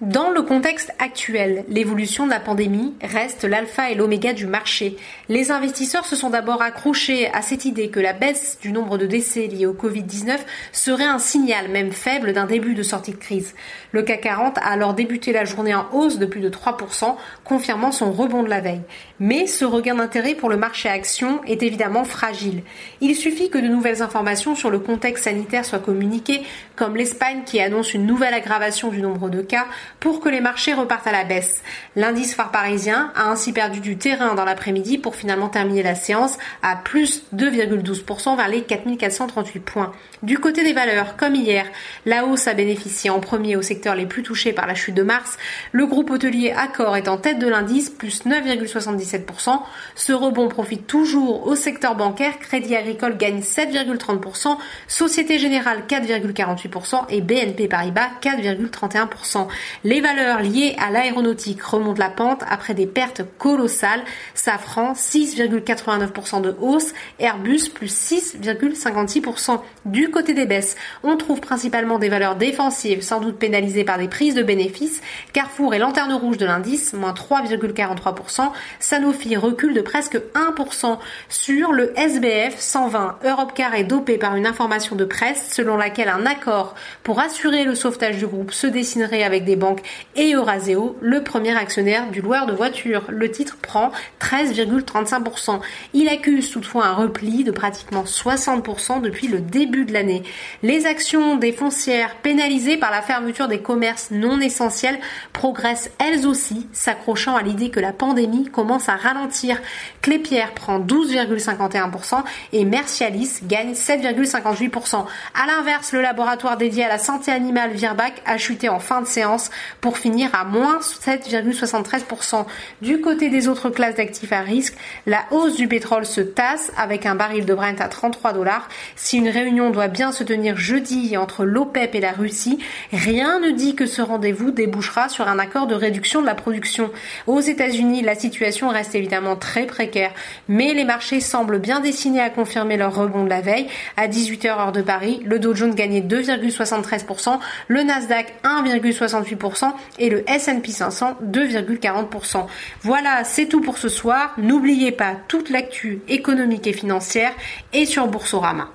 Dans le contexte actuel, l'évolution de la pandémie reste l'alpha et l'oméga du marché. Les investisseurs se sont d'abord accrochés à cette idée que la baisse du nombre de décès liés au Covid-19 serait un signal, même faible, d'un début de sortie de crise. Le CAC 40 a alors débuté la journée en hausse de plus de 3%, confirmant son rebond de la veille. Mais ce regain d'intérêt pour le marché action est évidemment fragile. Il suffit que de nouvelles informations sur le contexte sanitaire soient communiquées, comme l'Espagne qui annonce une nouvelle aggravation du nombre de cas, pour que les marchés repartent à la baisse. L'indice phare parisien a ainsi perdu du terrain dans l'après-midi pour finalement terminer la séance à plus 2,12% vers les 4438 points. Du côté des valeurs, comme hier, la hausse a bénéficié en premier aux secteurs les plus touchés par la chute de mars. Le groupe hôtelier Accor est en tête de l'indice, plus 9,77%. Ce rebond profite toujours au secteur bancaire. Crédit Agricole gagne 7,30%, Société Générale 4,48% et BNP Paribas 4,31%. Les valeurs liées à l'aéronautique remontent la pente après des pertes colossales. Safran 6,89% de hausse, Airbus plus 6,56%. Du côté des baisses, on trouve principalement des valeurs défensives, sans doute pénalisées par des prises de bénéfices. Carrefour et lanterne rouge de l'indice, moins 3,43%. Sanofi recule de presque 1% sur le SBF 120. Europcar est dopé par une information de presse selon laquelle un accord pour assurer le sauvetage du groupe se dessinerait avec des banques et Euraseo, le premier actionnaire du loueur de voitures. Le titre prend 13,35%. Il accuse toutefois un repli de pratiquement 60% depuis le début de l'année. Les actions des foncières pénalisées par la fermeture des commerces non essentiels progressent elles aussi, s'accrochant à l'idée que la pandémie commence à ralentir. Clépierre prend 12,51% et Mercialis gagne 7,58%. À l'inverse, le laboratoire dédié à la santé animale Virbac a chuté en fin de séance pour finir à moins 7,73%. Du côté des autres classes d'actifs à risque, la hausse du pétrole se tasse avec un baril de Brent à 33 dollars. Si une réunion doit bien se tenir jeudi entre l'OPEP et la Russie, rien ne dit que ce rendez-vous débouchera sur un accord de réduction de la production. Aux États-Unis, la situation reste évidemment très précaire, mais les marchés semblent bien destinés à confirmer leur rebond de la veille. À 18h heure de Paris, le Dow Jones gagnait 2,73%, le Nasdaq 1,68% et le S&P 500 2,40%. Voilà, c'est tout pour ce soir. N'oubliez pas toute l'actu économique et financière et sur Boursorama.